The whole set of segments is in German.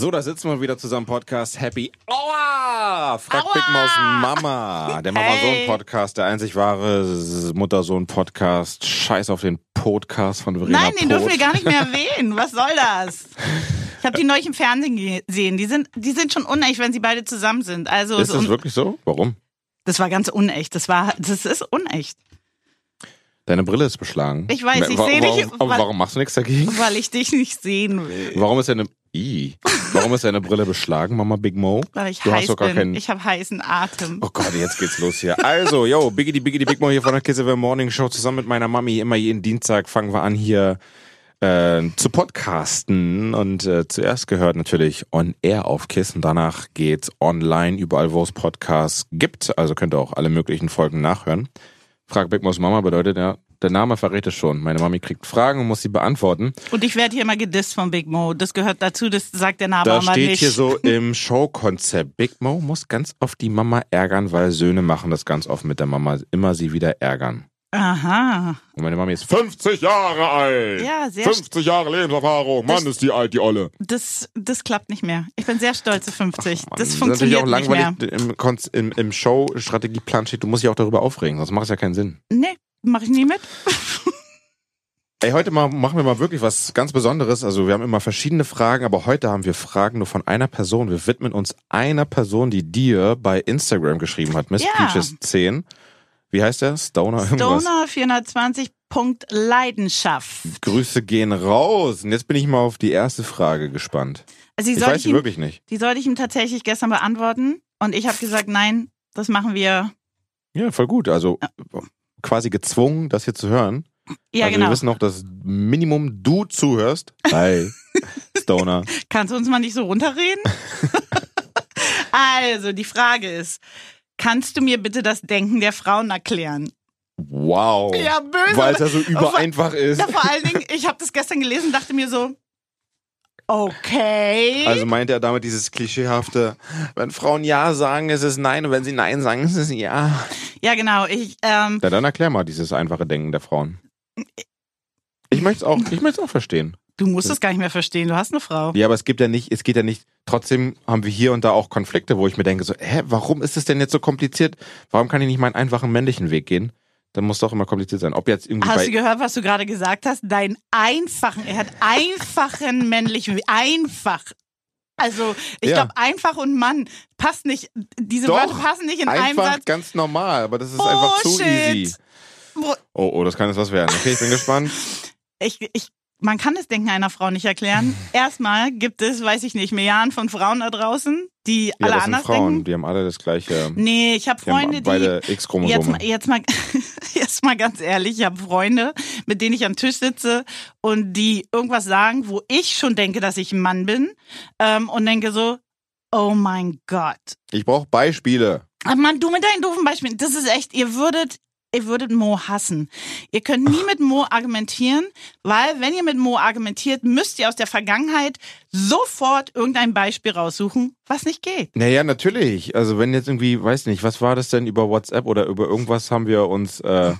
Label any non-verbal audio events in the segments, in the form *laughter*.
So, da sitzen wir wieder zusammen, Podcast Happy Aua! Frag Aua! Big Maus Mama. Der. Mama-Sohn-Podcast, der einzig wahre Mutter-Sohn-Podcast. Scheiß auf den Podcast von Verena Nein, den dürfen wir gar nicht mehr *laughs* erwähnen. Was soll das? Ich habe die neulich im Fernsehen gesehen. Die sind, die sind schon unecht, wenn sie beide zusammen sind. Also Ist so das wirklich so? Warum? das war ganz unecht. Das war, das ist unecht, Deine Brille ist beschlagen. Ich weiß, ich Wa- seh dich, Warum, warum machst du nichts dagegen? weil ich dich nicht sehen will. Warum ist deine... Ih. Warum ist deine Brille beschlagen, Mama Big Mo? Weil ich Du hast heiß doch gar bin. keinen... Ich habe heißen Atem. Oh Gott, jetzt geht's los hier. Also, yo, Biggity Biggity Big Mo hier von der Kiss FM Morning Show zusammen mit meiner Mami. Immer jeden Dienstag fangen wir an hier äh, zu podcasten. Und äh, zuerst gehört natürlich On Air auf Kiss und danach geht's online überall, wo es Podcasts gibt. Also könnt ihr auch alle möglichen Folgen nachhören. Frag Big Mo's Mama bedeutet ja, der Name verrät es schon. Meine Mami kriegt Fragen und muss sie beantworten. Und ich werde hier immer gedisst von Big Mo. Das gehört dazu, das sagt der Name Da aber steht nicht. hier so *laughs* im Showkonzept. Big Mo muss ganz oft die Mama ärgern, weil Söhne machen das ganz oft mit der Mama. Immer sie wieder ärgern. Aha. Und meine Mami ist 50 Jahre alt. Ja, sehr 50 Jahre Lebenserfahrung. Mann, Das- ist die alt, die Olle. Das, das klappt nicht mehr. Ich bin sehr stolz auf 50. Mann, das ist funktioniert natürlich nicht auch mehr. langweilig im, im, im Show-Strategieplan steht, du musst dich auch darüber aufregen, sonst macht es ja keinen Sinn. Nee, mache ich nie mit. *laughs* Ey, heute mal, machen wir mal wirklich was ganz Besonderes. Also wir haben immer verschiedene Fragen, aber heute haben wir Fragen nur von einer Person. Wir widmen uns einer Person, die dir bei Instagram geschrieben hat, Miss Ja. Peaches 10. Wie heißt der? Stoner irgendwas? Stoner 420. Punkt Leidenschaft. Grüße gehen raus. Und jetzt bin ich mal auf die erste Frage gespannt. Also die Ich weiß ich, ihm, wirklich nicht. die sollte ich ihm tatsächlich gestern beantworten. Und ich habe gesagt, nein, das machen wir. Ja, voll gut. Also quasi gezwungen, das hier zu hören. Ja, also genau. wir wissen noch, dass Minimum du zuhörst. Hi, *laughs* Stoner. Kannst du uns mal nicht so runterreden? *laughs* also, die Frage ist, kannst du mir bitte das Denken der Frauen erklären? Wow. Ja, böse. Weil es ja so übereinfach ist. Ja, vor allen Dingen, ich habe das gestern gelesen und dachte mir so, okay. Also meint er damit dieses klischeehafte, wenn Frauen Ja sagen, ist es Nein und wenn sie Nein sagen, ist es Ja. ja, genau. Ich, ähm, Ja, dann erklär mal dieses einfache Denken der Frauen. Ich möchte es auch, ich möchte es auch verstehen. du musst es gar nicht mehr verstehen. Du hast eine Frau. Ja, aber es gibt ja nicht, es geht ja nicht, trotzdem haben wir hier und da auch Konflikte, wo ich mir denke so, hä, warum ist es denn jetzt so kompliziert? Warum kann ich nicht meinen einfachen männlichen Weg gehen? Dann muss doch immer kompliziert sein. Ob jetzt irgendwie Hast du gehört, was du gerade gesagt hast? Dein einfachen, er hat einfachen *laughs* männlichen, einfach. Also, ich Ja. glaube, einfach und Mann passt nicht, diese Doch, Wörter passen nicht in einem einfach Satz. ganz normal, aber das ist einfach zu Bullshit. easy. Oh, oh, das kann jetzt was werden. Okay, ich bin gespannt. Ich, ich, man kann das Denken einer Frau nicht erklären. *laughs* Erstmal gibt es, weiß ich nicht, Milliarden von Frauen da draußen, die Ja, alle das sind anders Frauen, denken. die haben alle das gleiche. Nee, ich habe haben Freunde, die beide Jetzt X-Chromosome. mal, jetzt mal, *laughs* jetzt mal ganz ehrlich, ich habe Freunde, mit denen ich am Tisch sitze und die irgendwas sagen, wo ich schon denke, dass ich ein Mann bin ähm, und denke so, oh mein Gott. Ich brauche Beispiele. Aber Mann, du mit deinen doofen Beispielen, das ist echt, ihr würdet, ihr würdet Mo hassen. Ihr könnt nie mit Mo argumentieren, weil wenn ihr mit Mo argumentiert, müsst ihr aus der Vergangenheit sofort irgendein Beispiel raussuchen, was nicht geht. Naja, natürlich. Also wenn jetzt irgendwie, weiß nicht, was war das denn über WhatsApp oder über irgendwas haben wir uns, äh,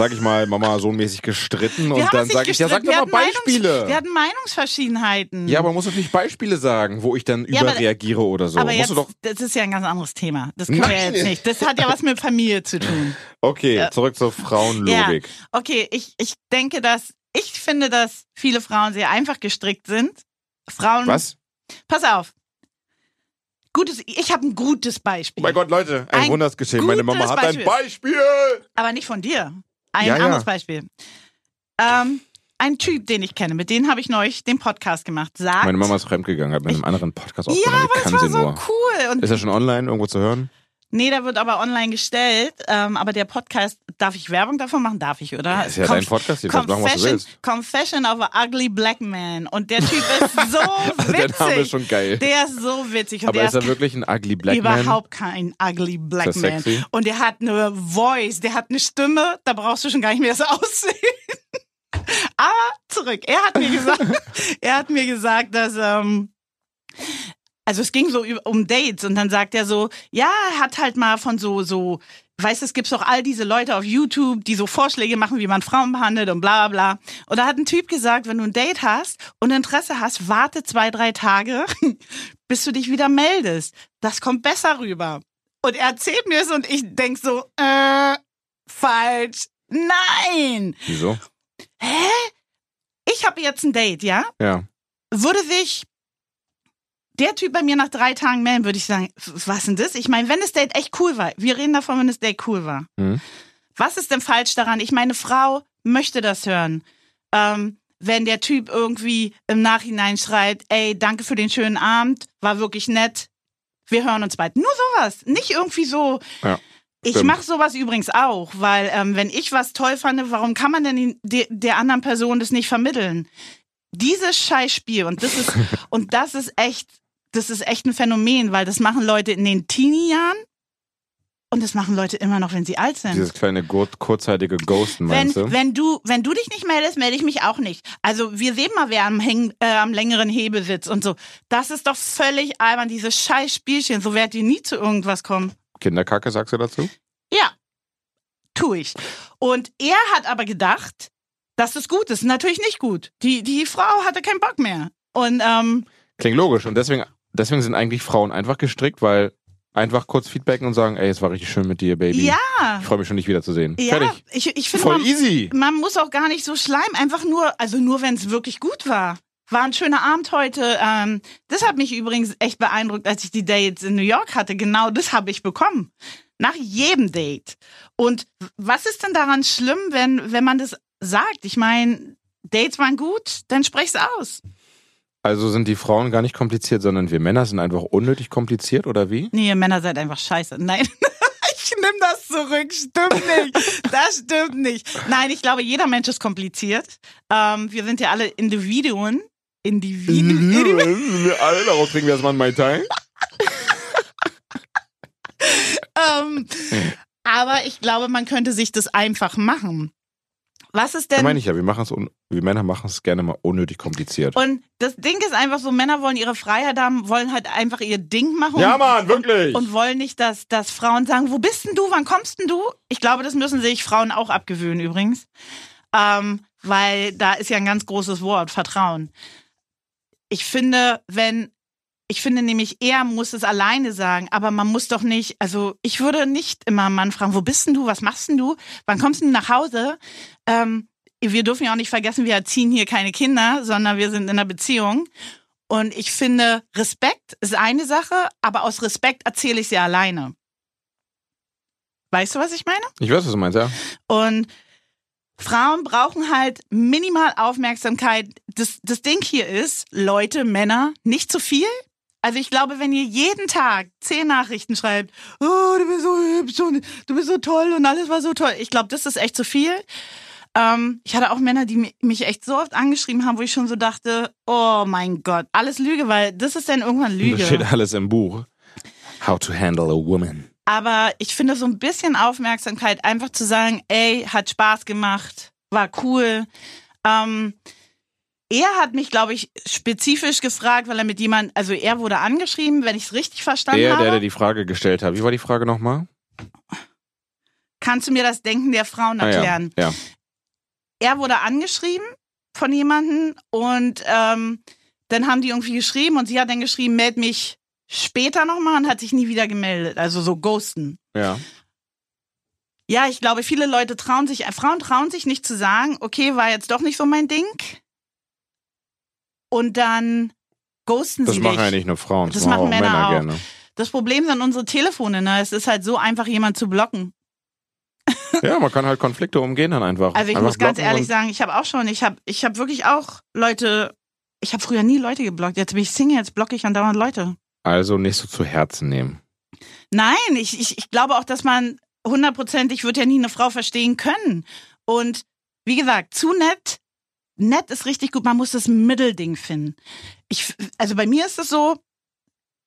sag ich mal, Mama sohnmäßig gestritten Wir und dann sage ich, ja, sag doch mal wir Meinungs- Beispiele. Wir hatten Meinungsverschiedenheiten. ja, aber man muss natürlich Beispiele sagen, wo ich dann Ja, überreagiere oder so. Aber jetzt, das ist ja ein ganz anderes Thema. Das können wir Nein. jetzt nicht. Das hat ja was mit Familie zu tun. *laughs* Okay, Ja. zurück zur Frauenlogik. Okay, ich, ich denke, dass, ich finde, dass viele Frauen sehr einfach gestrickt sind. Frauen. Was? Pass auf. Gutes, ich habe ein gutes Beispiel. Oh mein Gott, Leute, ein, Ein Wunder ist geschehen. Meine Mama hat ein Beispiel. Aber nicht von dir. Ein Ja, ja. anderes Beispiel. Ähm, ein Typ, den ich kenne, mit dem habe ich neulich den Podcast gemacht, sagt. Meine Mama ist fremdgegangen, hat mit einem anderen Podcast ja, aufgenommen. aber Wie es kann war so nur? cool. Und Ist er schon online irgendwo zu hören? Nee, der wird aber online gestellt. Ähm, aber der Podcast, darf ich Werbung davon machen? Darf ich, oder? Ja, ist ja dein Podcast, hier, kannst machen, was du Confession, willst. Confession of a Ugly Black Man. Und der Typ ist *laughs* so witzig. der Name ist schon geil. Der ist so witzig. Und Aber ist er wirklich ein ugly Black überhaupt kein Ugly Black Ist er Man. sexy? Und der hat eine Voice, der hat eine Stimme, da brauchst du schon gar nicht mehr das *laughs* Aussehen. Aber zurück. Er hat mir gesagt, *laughs* er hat mir gesagt, dass ähm, also es ging so um Dates und dann sagt er so, ja, er hat halt mal von so so weißt du, es gibt doch all diese Leute auf YouTube, die so Vorschläge machen, wie man Frauen behandelt und bla bla bla. Und da hat ein Typ gesagt, wenn du ein Date hast und Interesse hast, warte zwei, drei Tage, *laughs* bis du dich wieder meldest. Das kommt besser rüber. Und er erzählt mir es und ich denk so, äh, falsch. Nein. Wieso? Hä? Ich habe jetzt ein Date, ja? Ja. Würde sich der Typ bei mir nach drei Tagen melden, würde ich sagen, was denn das? Ich meine, wenn das Date echt cool war, wir reden davon, wenn das Date cool war. Mhm. Was ist denn falsch daran? Ich meine, Frau möchte das hören. Ähm, wenn der Typ irgendwie im Nachhinein schreit, ey, danke für den schönen Abend, war wirklich nett, wir hören uns bald. Nur sowas, nicht irgendwie so. Ja, ich mache sowas übrigens auch, weil ähm, wenn ich was toll fand, warum kann man denn die, de, der anderen Person das nicht vermitteln? Dieses Scheißspiel und das ist *laughs* und das ist echt, das ist echt ein Phänomen, weil das machen Leute in den Teenie-Jahren und das machen Leute immer noch, wenn sie alt sind. Dieses kleine kurzzeitige Ghosten, Wenn, meinst du? wenn du, wenn du dich nicht meldest, melde ich mich auch nicht. Also wir sehen mal, wer am, Häng, äh, am längeren Hebel sitzt und so. Das ist doch völlig albern, dieses scheiß Spielchen. So werdet ihr nie zu irgendwas kommen. Kinderkacke, sagst du dazu? Ja, tu ich. Und er hat aber gedacht, dass es gut ist. Natürlich nicht gut. Die, die Frau hatte keinen Bock mehr. Und ähm, Klingt logisch. Und deswegen, deswegen sind eigentlich Frauen einfach gestrickt, weil einfach kurz feedbacken und sagen, ey, es war richtig schön mit dir, Baby. ja, Ich freue mich schon, dich wiederzusehen. ja, Fertig. ich, ich finde, Voll man, easy. man muss auch gar nicht so schleimen. Einfach nur, also nur, wenn es wirklich gut war. War ein schöner Abend heute. Ähm, das hat mich übrigens echt beeindruckt, als ich die Dates in New York hatte. Genau das habe ich bekommen. Nach jedem Date. Und was ist denn daran schlimm, wenn, wenn man das sagt? Ich meine, Dates waren gut, dann sprech's aus. Also sind die Frauen gar nicht kompliziert, sondern wir Männer sind einfach unnötig kompliziert, oder wie? Nee, ihr Männer seid einfach scheiße. Nein. *laughs* Ich nehme das zurück. Stimmt nicht. Das stimmt nicht. Nein, ich glaube, jeder Mensch ist kompliziert. Ähm, wir sind ja alle Individuen. Individuen. Individuen. Alle darauf trinken wir erstmal Mai Tai. *laughs* ähm, aber ich glaube, man könnte sich das einfach machen. Was ist denn. meine ich ja, wir machen es, wir Männer machen es gerne mal unnötig kompliziert. und das Ding ist einfach so, Männer wollen ihre Freiheit haben, wollen halt einfach ihr Ding machen. Ja, Mann, wirklich. Und, und wollen nicht, dass, dass Frauen sagen, wo bist denn du, wann kommst denn du? Ich glaube, das müssen sich Frauen auch abgewöhnen übrigens. Ähm, weil da ist ja ein ganz großes Wort, Vertrauen. Ich finde, wenn, ich finde nämlich, er muss es alleine sagen, aber man muss doch nicht, also ich würde nicht immer einen Mann fragen, wo bist denn du, was machst denn du, wann kommst du nach Hause? Ähm, wir dürfen ja auch nicht vergessen, wir erziehen hier keine Kinder, sondern wir sind in einer Beziehung. Und ich finde, Respekt ist eine Sache, aber aus Respekt erzähle ich sie alleine. Weißt du, was ich meine? Ich weiß, was du meinst, ja. Und Frauen brauchen halt minimal Aufmerksamkeit. Das, das Ding hier ist, Leute, Männer, nicht zu viel. Also ich glaube, wenn ihr jeden Tag zehn Nachrichten schreibt, oh, du bist so hübsch und du bist so toll und alles war so toll. Ich glaube, das ist echt zu viel. Ähm, ich hatte auch Männer, die mi- mich echt so oft angeschrieben haben, wo ich schon so dachte, oh mein Gott, alles Lüge, weil das ist dann irgendwann Lüge. Das steht alles im Buch. How to handle a woman. Aber ich finde so ein bisschen Aufmerksamkeit, einfach zu sagen, ey, hat Spaß gemacht, war cool. Ähm, er hat mich, glaube ich, spezifisch gefragt, weil er mit jemand, also er wurde angeschrieben, wenn ich es richtig verstanden Der, habe. der, der die Frage gestellt hat. Wie war die Frage nochmal? Kannst du mir das Denken der Frauen Ah, ja. erklären? ja. Er wurde angeschrieben von jemandem und ähm, dann haben die irgendwie geschrieben und sie hat dann geschrieben, meld mich später nochmal und hat sich nie wieder gemeldet. Also so ghosten. Ja. Ja, ich glaube, viele Leute trauen sich, äh, Frauen trauen sich nicht zu sagen, okay, war jetzt doch nicht so mein Ding. Und dann ghosten Das sie machen dich. ja nicht nur Frauen, das, Das machen auch machen Männer Männer auch. gerne. Das Problem sind unsere Telefone, ne? Es ist halt so einfach, jemand zu blocken. *laughs* Ja, man kann halt Konflikte umgehen dann einfach. Also ich einfach muss ganz ehrlich sagen, ich habe auch schon, ich habe ich hab wirklich auch Leute, ich habe früher nie Leute geblockt. Jetzt bin ich Single, jetzt blocke ich andauernd Leute. Also nicht so zu Herzen nehmen. Nein, ich, ich, ich glaube auch, dass man hundertprozentig wird ja nie eine Frau verstehen können. Und wie gesagt, zu nett, nett ist richtig gut, man muss das Mittelding finden. Ich, also bei mir ist es so,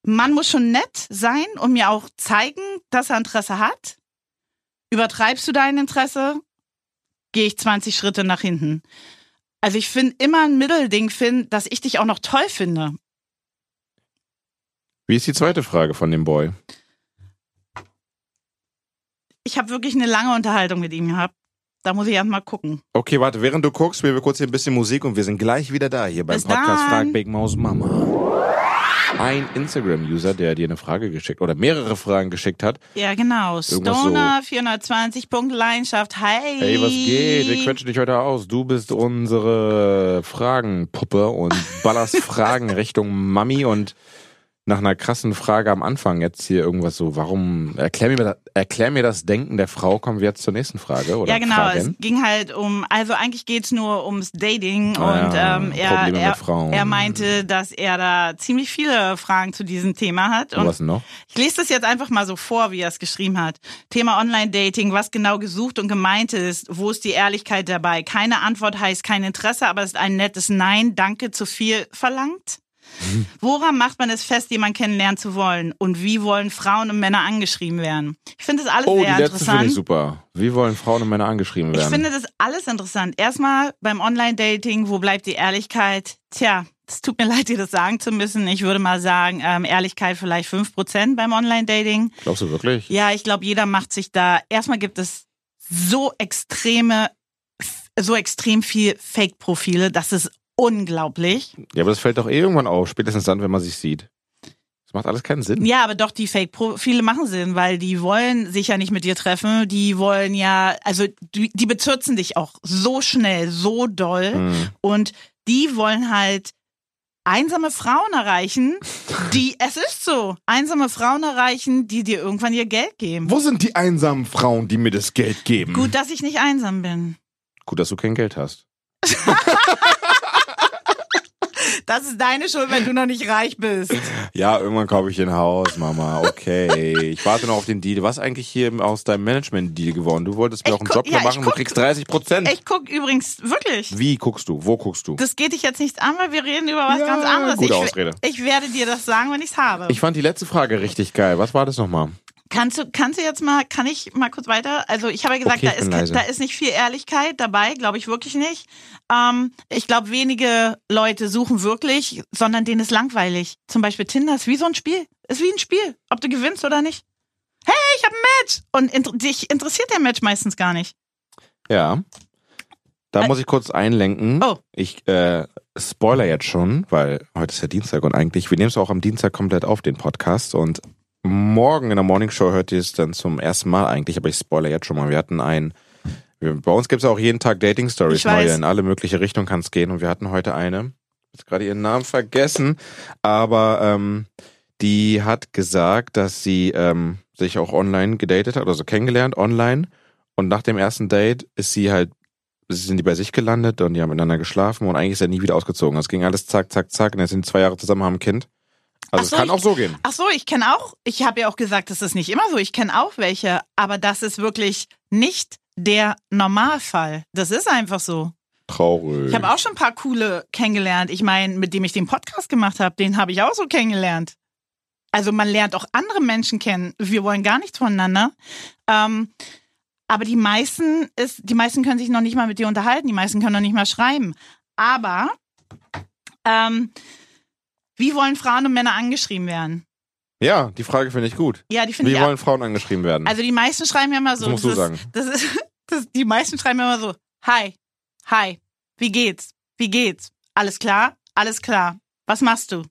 man muss schon nett sein und mir auch zeigen, dass er Interesse hat. Übertreibst du dein Interesse, gehe ich 20 Schritte nach hinten. Also ich finde immer ein Mittelding finden, dass ich dich auch noch toll finde. Wie ist die zweite Frage von dem Boy? ich habe wirklich eine lange Unterhaltung mit ihm gehabt. Da muss ich erst mal gucken. Okay, warte, während du guckst, spielen wir kurz hier ein bisschen Musik und wir sind gleich wieder da hier beim Bis Podcast dann. Frag Big Maus Mama. Ein Instagram-User, der dir eine Frage geschickt oder mehrere Fragen geschickt hat. Ja, genau. Stoner 420 Punkt Leidenschaft. Hi. Hey, was geht? Wir quetschen dich heute aus. Du bist unsere Fragenpuppe und ballerst Fragen *laughs* Richtung Mami und nach einer krassen Frage am Anfang jetzt hier irgendwas so, warum, erklär mir, das- erklär mir das Denken der Frau, kommen wir jetzt zur nächsten Frage oder Ja, genau. Fragen. Es ging halt um, also eigentlich geht's nur ums Dating Ah, und ja, ähm, er, er, er meinte, dass er da ziemlich viele Fragen zu diesem Thema hat. Und Und was noch? ich lese das jetzt einfach mal so vor, wie er es geschrieben hat. Thema Online-Dating, was genau gesucht und gemeint ist, wo ist die Ehrlichkeit dabei? Keine Antwort heißt kein Interesse, aber es ist ein nettes Nein, danke, zu viel verlangt. Woran macht man es fest, jemanden kennenlernen zu wollen? Und wie wollen Frauen und Männer angeschrieben werden? Ich finde das alles Oh, die sehr letzte finde interessant. ich super. Wie wollen Frauen und Männer angeschrieben Ich werden? finde das alles interessant. Erstmal beim Online-Dating, wo bleibt die Ehrlichkeit? Tja, es tut mir *laughs* leid, dir das sagen zu müssen. Ich würde mal sagen, ähm, Ehrlichkeit vielleicht 5% beim Online-Dating. Glaubst du wirklich? Ja, ich glaube, jeder macht sich da. Erstmal gibt es so extreme, so extrem viel Fake-Profile. Das ist unglaublich. Ja, aber das fällt doch eh irgendwann auf, spätestens dann, wenn man sich sieht. Das macht alles keinen Sinn. Ja, aber doch, die Fake-Profile machen Sinn, weil die wollen sich ja nicht mit dir treffen. Die wollen ja, also die, die bezürzen dich auch so schnell, so doll. Hm. Und die wollen halt einsame Frauen erreichen, die, *laughs* es ist so, einsame Frauen erreichen, die dir irgendwann ihr Geld geben. Wo sind die einsamen Frauen, die mir das Geld geben? Gut, dass ich nicht einsam bin. Gut, dass du kein Geld hast. *laughs* Das ist deine Schuld, wenn du noch nicht reich bist. Ja, irgendwann kaufe ich ein Haus, Mama. Okay. Ich warte noch auf den Deal. Was eigentlich hier aus deinem Management-Deal geworden? Du wolltest mir Ich auch einen guck- Job ja, ich machen, du guck- kriegst 30 Prozent. Ich guck übrigens, wirklich, Wie guckst du? Wo guckst du? das geht dich jetzt nichts an, weil wir reden über was Ja, ganz anderes. gute ich, Ausrede. ich werde dir das sagen, wenn ich's habe. Ich fand die letzte Frage richtig geil. Was war das nochmal? Kannst du, kannst du jetzt mal, kann ich mal kurz weiter? Also ich habe ja gesagt, Okay, da, ist, leise. da ist nicht viel Ehrlichkeit dabei, glaube ich wirklich nicht. Ähm, ich glaube, wenige Leute suchen wirklich, sondern denen ist langweilig. Zum Beispiel Tinder ist wie so ein Spiel. Ist wie ein Spiel, ob du gewinnst oder nicht. Hey, ich habe ein Match! Und inter dich interessiert der Match meistens gar nicht. Ja. Da Ä- muss ich kurz einlenken. Oh. Ich äh, spoiler jetzt schon, weil heute ist ja Dienstag und eigentlich, wir nehmen es auch am Dienstag komplett auf, den Podcast. Und morgen in der Morning Show hört ihr es dann zum ersten Mal eigentlich, aber ich spoiler jetzt schon mal. Wir hatten ein, wir, bei uns gibt es auch jeden Tag Dating Stories neue, in alle mögliche Richtungen kann es gehen. Und wir hatten heute eine, jetzt gerade ihren Namen vergessen, aber ähm, die hat gesagt, dass sie ähm, sich auch online gedatet hat, also kennengelernt online. Und nach dem ersten Date ist sie halt, sind die bei sich gelandet und die haben miteinander geschlafen und eigentlich ist er nie wieder ausgezogen. Es ging alles zack, zack, zack und jetzt sind die zwei Jahre zusammen, haben ein Kind. Also so, es kann ich- auch so gehen. Ach so, ich kenne auch, ich habe ja auch gesagt, das ist nicht immer so. Ich kenne auch welche, aber das ist wirklich nicht der Normalfall. Das ist einfach so. Traurig. Ich habe auch schon ein paar coole kennengelernt. Ich meine, mit dem ich den Podcast gemacht habe, den habe ich auch so kennengelernt. Also man lernt auch andere Menschen kennen. Wir wollen gar nichts voneinander. Ähm, aber die meisten ist, die meisten können sich noch nicht mal mit dir unterhalten. Die meisten können noch nicht mal schreiben. Aber ähm, wie wollen Frauen und Männer angeschrieben werden? ja, die Frage finde ich gut. Ja, die finde Wie ich auch. wollen Frauen angeschrieben werden? Also die meisten schreiben ja immer so. das musst das du ist, sagen. Das ist, *laughs* das, die meisten schreiben immer so, hi, hi, wie geht's? Wie geht's? Alles klar? Alles klar. Was machst du?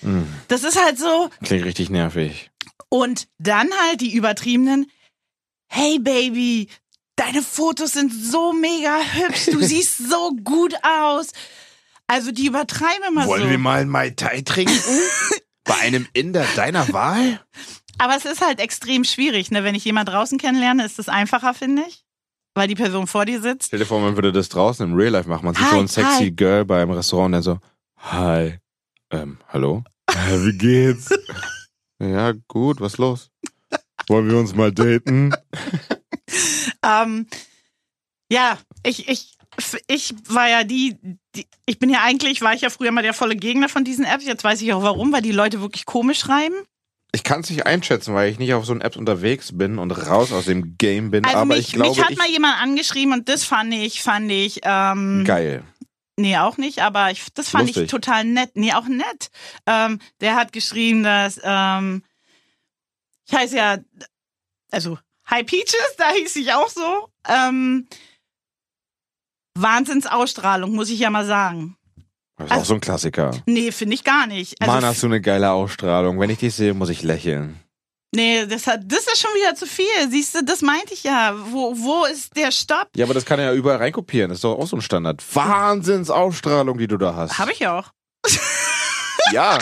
Hm, Das ist halt so. klingt richtig nervig. Und dann halt die übertriebenen, hey Baby, deine Fotos sind so mega hübsch, du *laughs* siehst so gut aus. Also die übertreiben immer Wollen so. wir mal einen Mai Tai trinken? *laughs* Bei einem Inder deiner Wahl? Aber es ist halt extrem schwierig, ne? Wenn ich jemand draußen kennenlerne, ist es einfacher, finde ich. Weil die Person vor dir sitzt. Stell dir vor, man würde das draußen im Real Life machen. Man sieht Hi, so ein sexy hi. Girl beim Restaurant und dann so, hi, ähm, hallo? Wie geht's? *laughs* ja, gut, was los? Wollen wir uns mal daten? *laughs* Ähm, ja, ich, ich, ich war ja die, die, ich bin ja eigentlich, war ich ja früher mal der volle Gegner von diesen Apps. Jetzt weiß ich auch warum, weil die Leute wirklich komisch schreiben. Ich kann es nicht einschätzen, weil ich nicht auf so einen Apps unterwegs bin und raus aus dem Game bin, Also aber mich, ich glaube, mich hat mal jemand angeschrieben und das fand ich, fand ich, ähm, geil. nee, auch nicht, aber ich, das fand Lustig. ich total nett. Nee, auch nett. Ähm, der hat geschrieben, dass, ähm, ich heiße ja, also Hi Peaches, da hieß ich auch so. Ähm, Wahnsinnsausstrahlung, muss ich ja mal sagen. Das ist auch so ein Klassiker. Nee, finde ich gar nicht. Also, Mann, hast du eine geile Ausstrahlung. Wenn ich dich sehe, muss ich lächeln. nee, das, hat, das ist schon wieder zu viel. Siehst du, das meinte ich ja. Wo, wo ist der Stopp? Ja, aber das kann er ja überall reinkopieren. Das ist doch auch so ein Standard. Wahnsinnsausstrahlung, die du da hast. Habe ich auch. *laughs* *laughs* Ja,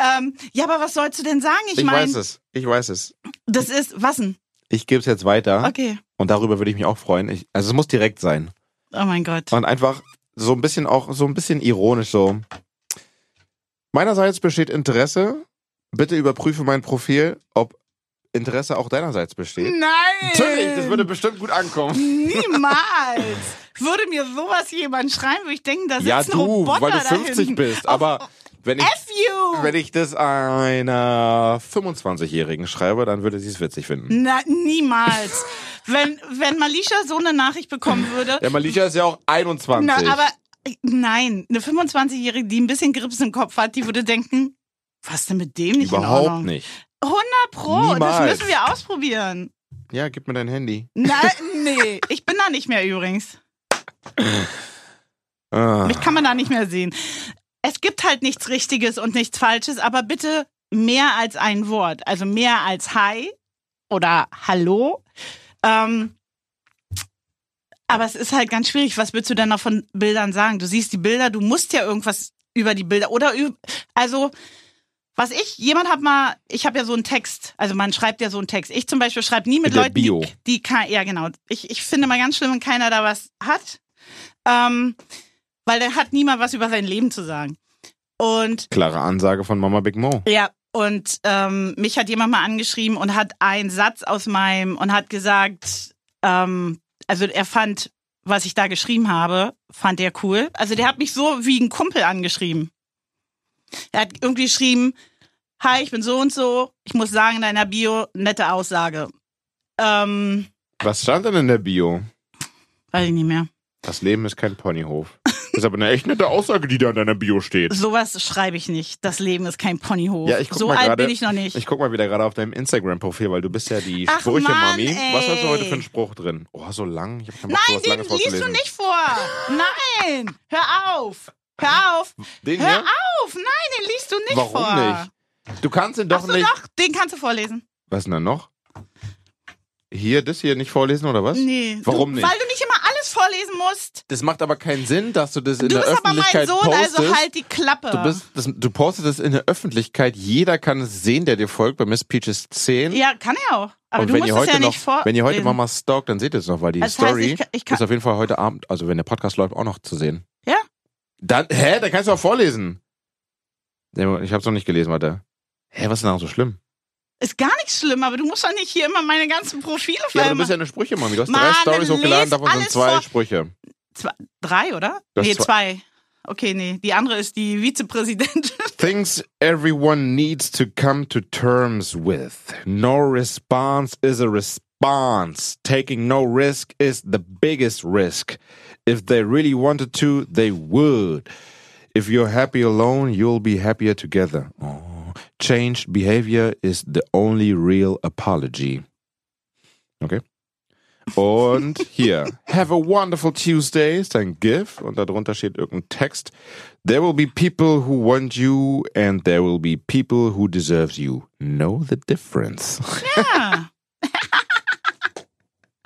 Ähm, ja, aber was sollst du denn sagen? Ich, ich meine, weiß es. Ich weiß es. das ist, was denn? Ich gebe es jetzt weiter. Okay. Und darüber würde ich mich auch freuen. Ich, also es muss direkt sein. Oh mein Gott. Und einfach so ein bisschen auch, so ein bisschen ironisch so. Meinerseits besteht Interesse. Bitte überprüfe mein Profil, ob Interesse auch deinerseits besteht. Nein! Natürlich, das würde bestimmt gut ankommen. Niemals! Würde mir sowas jemand schreiben, würde ich denken, da sitzt Ja, ein du, Roboter weil du da 50 hinten. bist. Aber wenn ich, wenn ich das einer 25-Jährigen schreibe, dann würde sie es witzig finden. Na, niemals. Wenn, wenn Malisha so eine Nachricht bekommen würde. Der Malisha ist ja auch 21. Na, aber nein, eine 25-Jährige, die ein bisschen Grips im Kopf hat, die würde denken, was denn mit dem nicht in Überhaupt Ordnung? nicht. 100 Pro, Niemals. das müssen wir ausprobieren. Ja, gib mir dein Handy. Na, nee, ich bin da nicht mehr übrigens. Ah. Mich kann man da nicht mehr sehen. Es gibt halt nichts Richtiges und nichts Falsches, aber bitte mehr als ein Wort. Also mehr als Hi oder Hallo. Ähm, aber es ist halt ganz schwierig. Was willst du denn noch von Bildern sagen? Du siehst die Bilder, du musst ja irgendwas über die Bilder oder üb also was ich, jemand hat mal, ich habe ja so einen Text, also man schreibt ja so einen Text. Ich zum Beispiel schreibe nie mit, der Leuten, Bio. die, die ja genau. Ich, ich finde mal ganz schlimm, wenn keiner da was hat, ähm, weil dann hat niemand was über sein Leben zu sagen. Und Klare Ansage von Mama Big Mo. ja, und ähm, mich hat jemand mal angeschrieben und hat einen Satz aus meinem und hat gesagt, ähm, also er fand, was ich da geschrieben habe, fand er cool. Also der hat mich so wie ein Kumpel angeschrieben. Er hat irgendwie geschrieben, hi, ich bin so und so. Ich muss sagen, in deiner Bio, nette Aussage. Ähm, Was stand denn in der Bio? weiß ich nicht mehr. Das Leben ist kein Ponyhof. Das ist aber eine echt nette Aussage, die da in deiner Bio steht. Sowas schreibe ich nicht. Das Leben ist kein Ponyhof. Ja, ich guck so mal alt gerade- bin ich noch nicht. Ich guck mal wieder gerade auf deinem Instagram-Profil, weil du bist ja die Ach, Sprüche-Mami. Mann, Was hast du heute für einen Spruch drin? Oh, so lang. Ich hab keinen Bock, Nein, den liest du nicht vor. Nein, hör auf. Hör auf. Den Hör hier? auf. Nein, den liest du nicht Warum vor. nicht? Du kannst ihn doch Ach so, nicht. doch, den kannst du vorlesen. Was ist denn da noch? Hier, das hier nicht vorlesen oder was? Nee. Warum du, nicht? Weil du nicht immer alles vorlesen musst. Das macht aber keinen Sinn, dass du das in du der bist aber mein Öffentlichkeit Sohn, postest. also halt die Klappe. Du, bist, das, du postest es in der Öffentlichkeit. Jeder kann es sehen, der dir folgt bei Miss Peaches 10. ja, kann er auch. Aber und du wenn musst ihr es heute ja noch, nicht vor. wenn ihr heute Mama stalkt, dann seht ihr es noch, weil die Das heißt, Story ich kann- ich kann- ist auf jeden Fall heute Abend, also wenn der Podcast läuft, auch noch zu sehen. Ja? Dann, hä, dann kannst du auch vorlesen. Ich hab's noch nicht gelesen, warte. Hä, was ist denn da so schlimm? Ist gar nichts schlimm, aber du musst doch nicht hier immer meine ganzen Profile Ja, aber du bist ja eine Sprüche, Mami. Du hast drei Mann, Stories les hochgeladen, davon sind alles zwei vor. Sprüche. Zwei, drei, oder? Das nee, zwei- zwei. Okay, nee. Die andere ist die Vizepräsidentin. *laughs* Things everyone needs to come to terms with. No response is a response. Taking no risk is the biggest risk. If they really wanted to, they would. If you're happy alone, you'll be happier together. Oh. Changed behavior is the only real apology. Okay. Und *laughs* hier, have a wonderful Tuesday ist ein GIF und darunter steht irgendein Text. There will be people who want you and there will be people who deserve you. Know the difference. Ja. *laughs*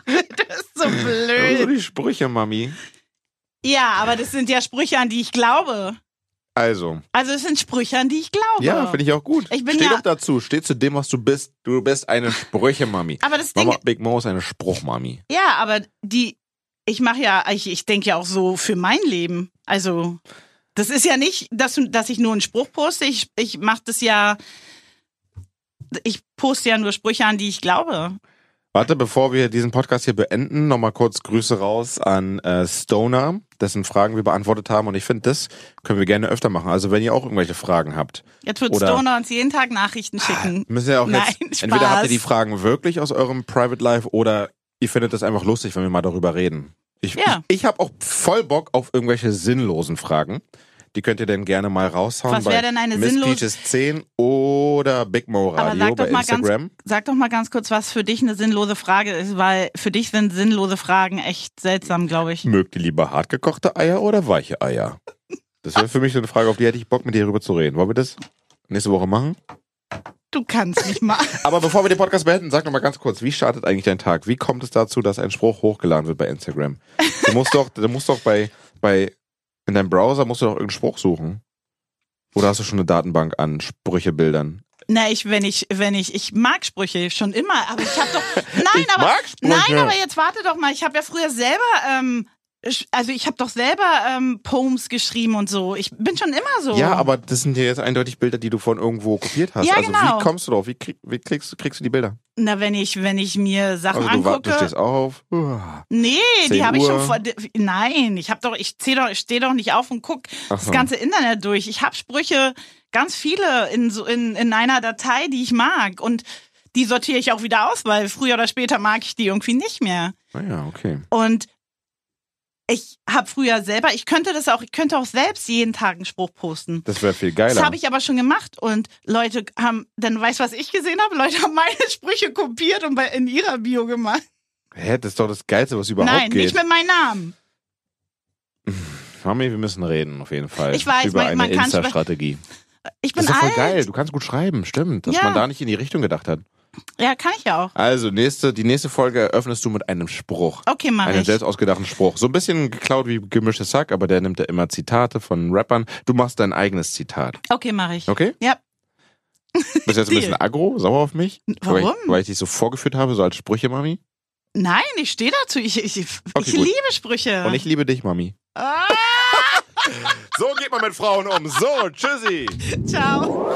das ist so Also blöd. die Sprüche, Mami. Ja, aber das sind ja Sprüche, an die ich glaube. Also, Also es sind Sprüche, an die ich glaube. ja, finde ich auch gut. Ich bin Steh ja- doch dazu, steh zu dem, was du bist. Du bist eine Sprüche-Mami. *laughs* Aber das Ding, Mama Big Mo ist eine Spruch-Mami. ja, aber die, ich mache ja, ich, ich denke ja auch so für mein Leben. Also, das ist ja nicht, dass, dass ich nur einen Spruch poste. Ich, ich mache das ja, ich poste ja nur Sprüche an, die ich glaube. Warte, bevor wir diesen Podcast hier beenden, nochmal kurz Grüße raus an äh, Stoner, dessen Fragen wir beantwortet haben. Und ich finde, das können wir gerne öfter machen. Also wenn ihr auch irgendwelche Fragen habt. Jetzt wird Oder- Stoner uns jeden Tag Nachrichten schicken. Müssen ja auch Nein, jetzt, *laughs* Spaß. entweder habt ihr die Fragen wirklich aus eurem Private Life oder ihr findet es einfach lustig, wenn wir mal darüber reden. Ich, Ja. ich, ich habe auch voll Bock auf irgendwelche sinnlosen Fragen. Die könnt ihr dann gerne mal raushauen. Was wäre denn eine Miss sinnlose- Peaches 10 oder Big Mo Aber Radio sag bei doch mal ganz- Instagram. Sag doch mal ganz kurz, was für dich eine sinnlose Frage ist, weil für dich sind sinnlose Fragen echt seltsam, glaube ich. Mögt ihr lieber hartgekochte Eier oder weiche Eier? Das wäre für mich so eine Frage, auf die hätte ich Bock, mit dir darüber zu reden. Wollen wir das nächste Woche machen? Du kannst nicht mal. *laughs* Aber bevor wir den Podcast beenden, sag noch mal ganz kurz, wie startet eigentlich dein Tag? Wie kommt es dazu, dass ein Spruch hochgeladen wird bei Instagram? Du musst doch, du musst doch bei, bei, in deinem Browser musst du doch irgendeinen Spruch suchen. Oder hast du schon eine Datenbank an Sprüchebildern? Na, ich, wenn ich, wenn ich, ich mag Sprüche schon immer, aber ich habe doch, *laughs* nein, Ich aber, nein, aber jetzt warte doch mal, ich habe ja früher selber, ähm, also ich habe doch selber ähm, Poems geschrieben und so. Ich bin schon immer so. Ja, aber das sind ja jetzt eindeutig Bilder, die du von irgendwo kopiert hast. Ja, also genau. wie kommst du drauf? Wie, krieg, wie kriegst, kriegst du die Bilder? Na, wenn ich, wenn ich mir Sachen Also du, angucke. du stehst auch auf. Nee, 10 die habe ich schon vor. Nein, ich habe doch, ich steh doch, ich stehe doch nicht auf und guck Ach das so. ganze Internet durch. Ich habe Sprüche, ganz viele in so in, in einer Datei, die ich mag und die sortiere ich auch wieder aus, weil früher oder später mag ich die irgendwie nicht mehr. Ah okay. Und ich habe früher selber, ich könnte das auch, ich könnte auch selbst jeden Tag einen Spruch posten. Das wäre viel geiler. Das habe ich aber schon gemacht und Leute haben, dann weißt du, was ich gesehen habe? Leute haben meine *laughs* Sprüche kopiert und bei, in ihrer Bio gemacht. Hä, das ist doch das Geilste, was überhaupt Nein, geht. nicht mit meinem Namen. Mami, wir müssen reden, auf jeden Fall. Ich weiß, über man- eine man kann Insta-Strategie. Ich Das bin ist doch voll alt. geil. Du kannst gut schreiben, stimmt. Dass Ja. man da nicht in die Richtung gedacht hat. Ja, kann ich ja auch. Also, nächste, die nächste Folge eröffnest du mit einem Spruch. Okay, mach Einen ich. selbst ausgedachten Spruch. So ein bisschen geklaut wie gemischtes Sack, aber der nimmt ja immer Zitate von Rappern. Du machst dein eigenes Zitat. Okay, mach ich. Okay? Ja. *laughs* Bist jetzt ein bisschen aggro, sauer auf mich? Weil Warum? ich, weil ich dich so vorgeführt habe, so als Sprüche, Mami. Nein, ich stehe dazu. Ich, ich, ich Okay, gut. liebe Sprüche. Und ich liebe dich, Mami. ah, *laughs* So geht man mit Frauen um. So, tschüssi. ciao.